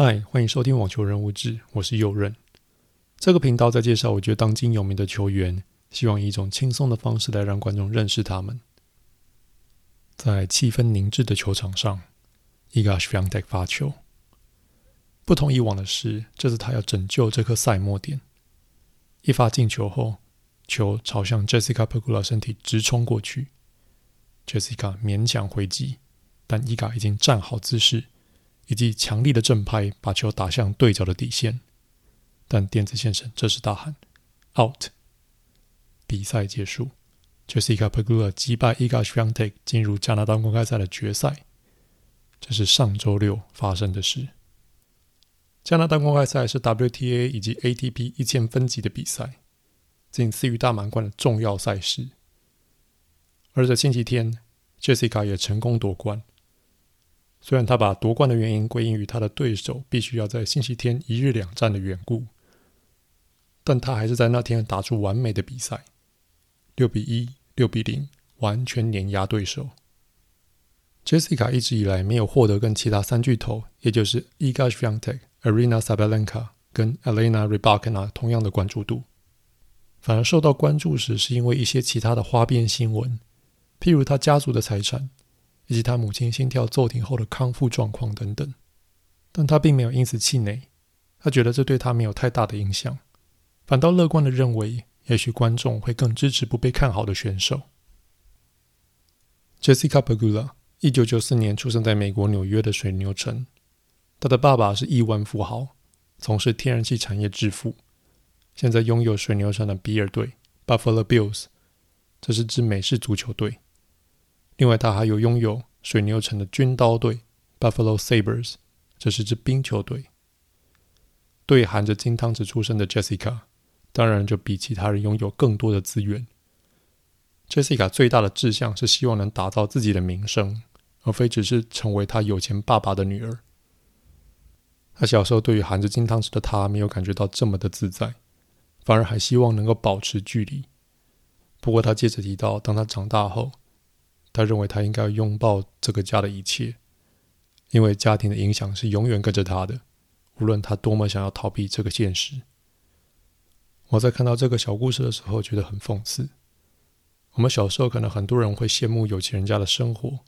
嗨，欢迎收听网球人物志，我是右任。这个频道在介绍我觉得当今有名的球员，希望以一种轻松的方式来让观众认识他们。在气氛凝滞的球场上，Iga Świątek 发球。不同以往的是，这次他要拯救这颗赛末点。一发进球后，球朝向 Jessica Pegula 身体直冲过去，Jessica 勉强回击，但 Iga 已经站好姿势。以及强力的正拍把球打向对角的底线，但电子先生这时大喊 “out”，比赛结束。Jessica Pegula 击败 Iga Świątek 进入加拿大公开赛的决赛。这是上周六发生的事。加拿大公开赛是 WTA 以及 ATP 一千分级的比赛，仅次于大满贯的重要赛事。而在星期天，Jessica 也成功夺冠。虽然他把夺冠的原因归因于他的对手必须要在星期天一日两战的缘故，但他还是在那天打出完美的比赛，六比一、六比零，完全碾压对手。Jessica 一直以来没有获得跟其他三巨头，也就是 Iga Świątek、Aryna Sabalenka 跟 Elena Rybakina 同样的关注度，反而受到关注时是因为一些其他的花边新闻，譬如他家族的财产。以及他母亲心跳骤停后的康复状况等等，但他并没有因此气馁，他觉得这对他没有太大的影响，反倒乐观地认为，也许观众会更支持不被看好的选手。Jessica Pegula，一九九四年出生在美国纽约的水牛城，他的爸爸是亿万富豪，从事天然气产业致富，现在拥有水牛城的比尔队 （Buffalo Bills），这是支美式足球队。另外，他还有拥有水牛城的军刀队 （Buffalo Sabers），这是支冰球队。对含着金汤匙出生的 Jessica，当然就比其他人拥有更多的资源。Jessica 最大的志向是希望能打造自己的名声，而非只是成为他有钱爸爸的女儿。他小时候对于含着金汤匙的他没有感觉到这么的自在，反而还希望能够保持距离。不过，他接着提到，当他长大后，他认为他应该拥抱这个家的一切，因为家庭的影响是永远跟着他的，无论他多么想要逃避这个现实。我在看到这个小故事的时候，觉得很讽刺。我们小时候可能很多人会羡慕有钱人家的生活，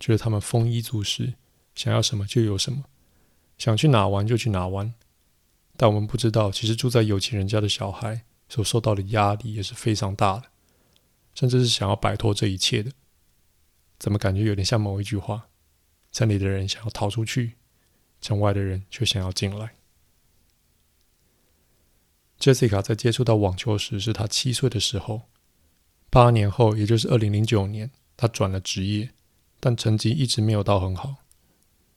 觉得他们丰衣足食，想要什么就有什么，想去哪玩就去哪玩。但我们不知道，其实住在有钱人家的小孩所受到的压力也是非常大的，甚至是想要摆脱这一切的。怎么感觉有点像某一句话：“城里的人想要逃出去，城外的人却想要进来。” Jessica 在接触到网球时是她七岁的时候，八年后，也就是二零零九年，她转了职业，但成绩一直没有到很好，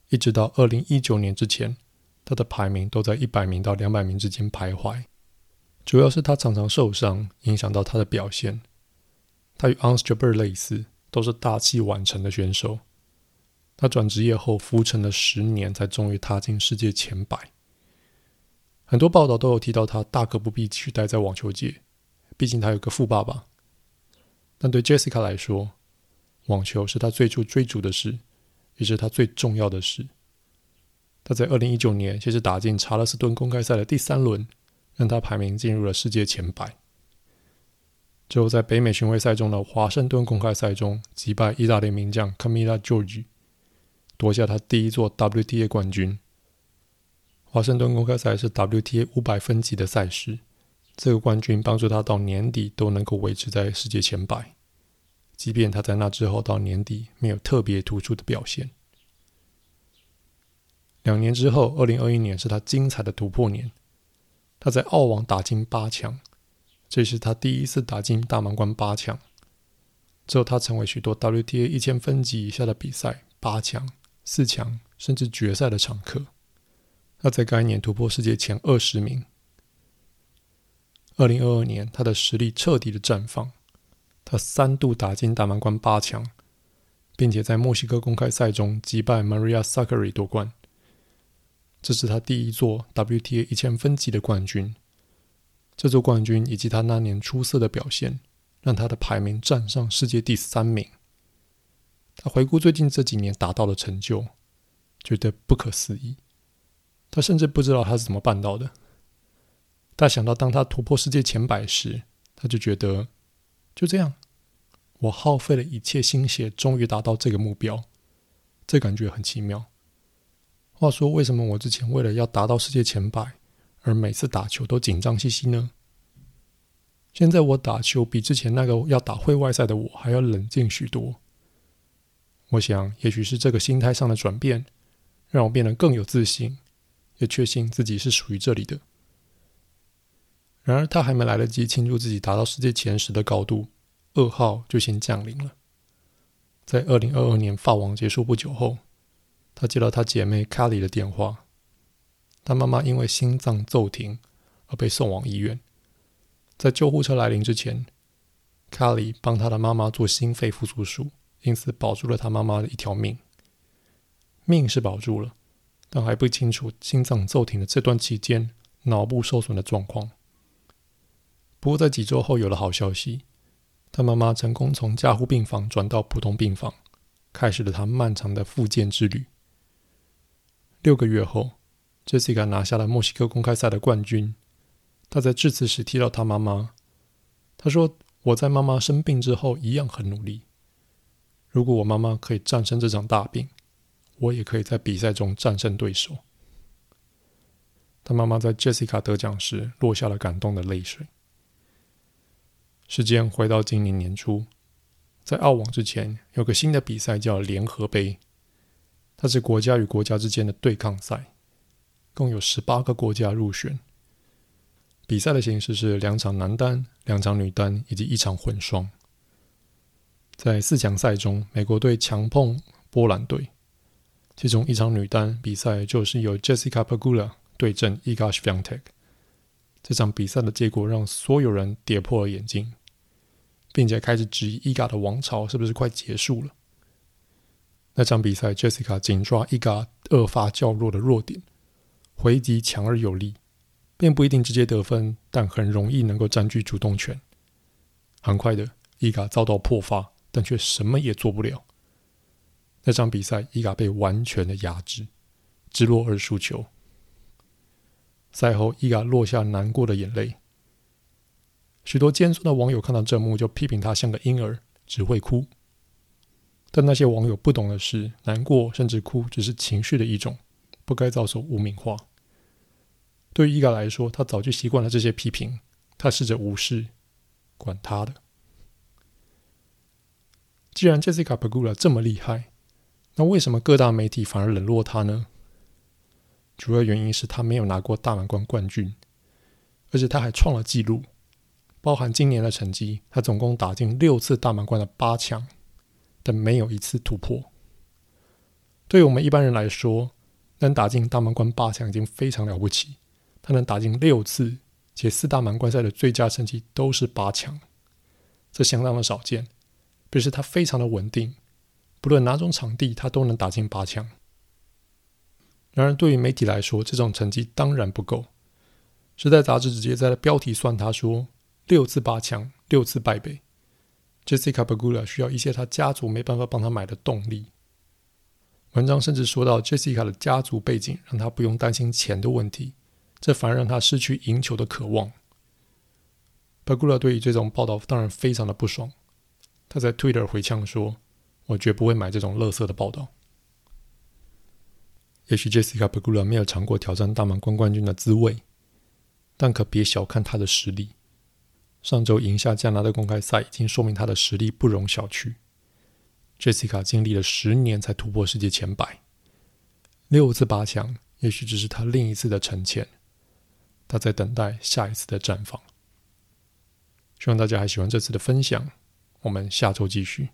一直到二零一九年之前，她的排名都在一百名到两百名之间徘徊。主要是她常常受伤，影响到她的表现。她与 Ons Jabeur 类似。都是大器晚成的选手。他转职业后，浮沉了十年，才终于踏进世界前百。很多报道都有提到他大可不必继续待在网球界，毕竟他有个富爸爸。但对 Jessica 来说，网球是他最初追逐的事，也是他最重要的事。他在二零一九年先是打进查尔斯顿公开赛的第三轮，让他排名进入了世界前百。之后，在北美巡回赛中的华盛顿公开赛中击败意大利名将 Camila Giorgi，夺下他第一座 WTA 冠军。华盛顿公开赛是 WTA 五百分级的赛事，这个冠军帮助他到年底都能够维持在世界前百，即便他在那之后到年底没有特别突出的表现。两年之后，二零二一年是他精彩的突破年，他在澳网打进八强。这是他第一次打进大满贯八强，之后他成为许多 WTA 一千分级以下的比赛八强、四强甚至决赛的常客。他在该年突破世界前二十名。二零二二年，他的实力彻底的绽放，他三度打进大满贯八强，并且在墨西哥公开赛中击败 Maria Sakkari 夺冠。这是他第一座 WTA 一千分级的冠军。这座冠军以及他那年出色的表现，让他的排名站上世界第三名。他回顾最近这几年达到的成就，觉得不可思议。他甚至不知道他是怎么办到的。但想到当他突破世界前百时，他就觉得就这样，我耗费了一切心血，终于达到这个目标，这感觉很奇妙。话说，为什么我之前为了要达到世界前百，而每次打球都紧张兮兮呢？现在我打球比之前那个要打会外赛的我还要冷静许多。我想，也许是这个心态上的转变，让我变得更有自信，也确信自己是属于这里的。然而，他还没来得及庆祝自己达到世界前十的高度，噩耗就先降临了。在二零二二年法网结束不久后，他接到他姐妹卡里的电话，他妈妈因为心脏骤停而被送往医院。在救护车来临之前，卡里帮他的妈妈做心肺复苏术，因此保住了他妈妈的一条命。命是保住了，但还不清楚心脏骤停的这段期间脑部受损的状况。不过在几周后有了好消息，他妈妈成功从加护病房转到普通病房，开始了他漫长的复健之旅。六个月后，Jessica 拿下了墨西哥公开赛的冠军。她在致辞时提到她妈妈，她说：“我在妈妈生病之后一样很努力。如果我妈妈可以战胜这场大病，我也可以在比赛中战胜对手。”她妈妈在 Jessica 得奖时落下了感动的泪水。时间回到今年年初，在澳网之前有个新的比赛叫联合杯。它是国家与国家之间的对抗赛，共有十八个国家入选。比赛的形式是两场男单、两场女单以及一场混双。在四强赛中，美国队强碰波兰队，其中一场女单比赛就是由 Jessica Pegula 对阵 Iga Swiatek。这场比赛的结果让所有人跌破了眼镜，并且开始质疑 Iga 的王朝是不是快结束了。那场比赛，Jessica 紧抓伊嘎恶发较弱的弱点，回击强而有力，并不一定直接得分，但很容易能够占据主动权。很快的，伊嘎遭到破发，但却什么也做不了。那场比赛，伊嘎被完全的压制，直落二输球。赛后，伊嘎落下难过的眼泪。许多尖酸的网友看到这幕，就批评他像个婴儿，只会哭。但那些网友不懂的是，难过甚至哭只是情绪的一种，不该遭受污名化。对于伊嘎来说，他早就习惯了这些批评，他试着无视，管他的。既然 Jessica Pegula 这么厉害，那为什么各大媒体反而冷落他呢？主要原因是他没有拿过大满贯冠军，而且他还创了纪录，包含今年的成绩，他总共打进六次大满贯的八强。但没有一次突破。对于我们一般人来说，能打进大满贯八强已经非常了不起。他能打进六次，且四大满贯赛的最佳成绩都是八强，这相当的少见。表示他非常的稳定，不论哪种场地，他都能打进八强。然而，对于媒体来说，这种成绩当然不够。时代杂志直接在标题算他说六次八强，六次败北。Jessica Pegula 需要一些他家族没办法帮他买的动力。文章甚至说到，Jessica 的家族背景让他不用担心钱的问题，这反而让他失去赢球的渴望。Pegula 对于这种报道当然非常的不爽，他在 Twitter 回呛说：“我绝不会买这种垃圾的报道。”也许 Jessica Pegula 没有尝过挑战大满贯冠军的滋味，但可别小看他的实力。上周赢下加拿大公开赛，已经说明他的实力不容小觑。Jessica 经历了十年才突破世界前百，六次八强，也许只是她另一次的沉潜。她在等待下一次的绽放。希望大家还喜欢这次的分享，我们下周继续。